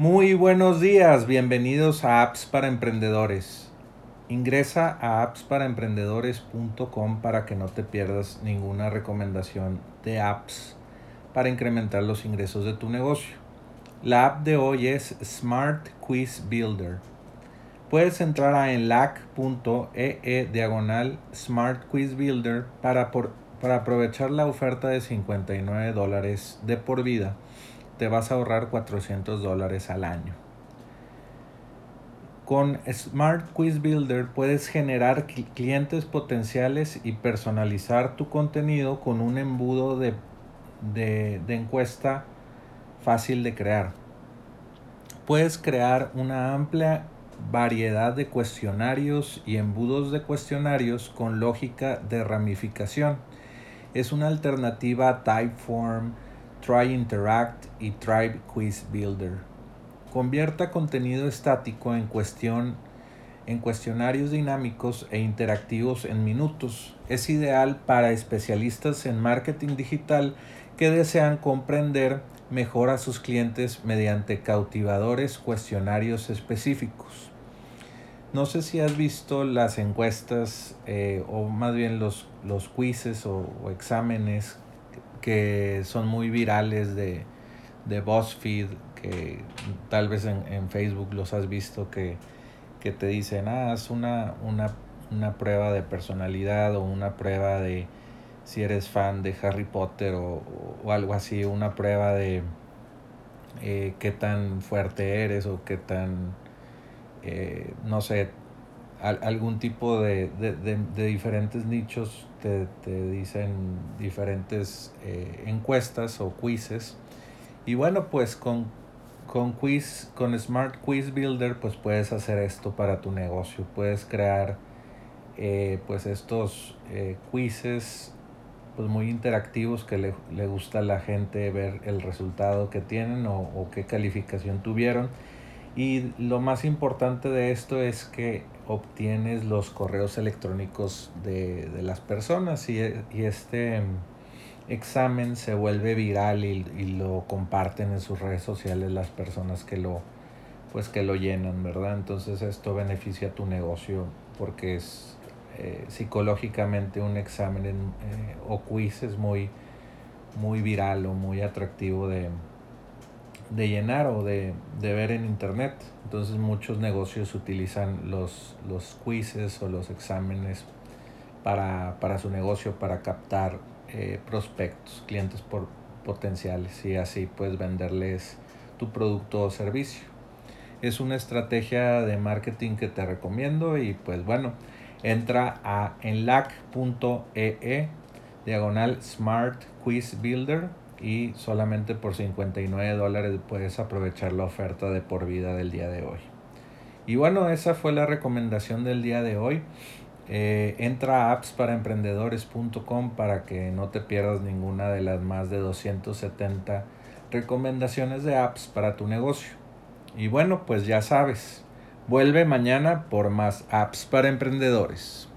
Muy buenos días, bienvenidos a Apps para Emprendedores. Ingresa a appsparaemprendedores.com para que no te pierdas ninguna recomendación de apps para incrementar los ingresos de tu negocio. La app de hoy es Smart Quiz Builder. Puedes entrar a enlac.ee diagonal Smart Quiz Builder para, para aprovechar la oferta de 59 dólares de por vida te vas a ahorrar 400 dólares al año. Con Smart Quiz Builder puedes generar clientes potenciales y personalizar tu contenido con un embudo de, de, de encuesta fácil de crear. Puedes crear una amplia variedad de cuestionarios y embudos de cuestionarios con lógica de ramificación. Es una alternativa a Typeform, Try Interact y Tribe Quiz Builder. Convierta contenido estático en cuestión en cuestionarios dinámicos e interactivos en minutos. Es ideal para especialistas en marketing digital que desean comprender mejor a sus clientes mediante cautivadores cuestionarios específicos. No sé si has visto las encuestas eh, o más bien los, los o exámenes que son muy virales de, de BuzzFeed, que tal vez en, Facebook los has visto, que, te dicen, ah, haz una, una, una, prueba de personalidad o una prueba de si eres fan de Harry Potter o, algo así, una prueba de eh, qué tan fuerte eres o qué tan, eh, no sé, algún tipo de, diferentes nichos te, dicen diferentes eh, encuestas o quizzes. Y bueno pues con, con quiz con smart quiz builder pues puedes hacer esto para tu negocio. Puedes crear eh, pues estos eh, quizzes pues muy interactivos que le, le, gusta a la gente ver el resultado que tienen o, o qué calificación tuvieron. Y lo más importante de esto es que obtienes los correos electrónicos de, las personas y, este examen se vuelve viral y, lo comparten en sus redes sociales las personas que lo pues que lo llenan, ¿verdad? Entonces esto beneficia a tu negocio porque es eh, psicológicamente un examen eh, o quiz es muy, muy viral o muy atractivo de, de llenar o de, ver en internet. Entonces muchos negocios utilizan los, los quizzes o los exámenes para, su negocio, para captar eh, prospectos, clientes por, potenciales y así puedes venderles tu producto o servicio. Es una estrategia de marketing que te recomiendo y pues bueno, entra a enlac.ee e, diagonal Smart Quiz Builder y solamente por 59 dólares puedes aprovechar la oferta de por vida del día de hoy. Y bueno, esa fue la recomendación del día de hoy. Eh, entra a appsparaemprendedores.com para que no te pierdas ninguna de las más de 270 recomendaciones de apps para tu negocio. Y bueno, pues ya sabes, vuelve mañana por más apps para emprendedores.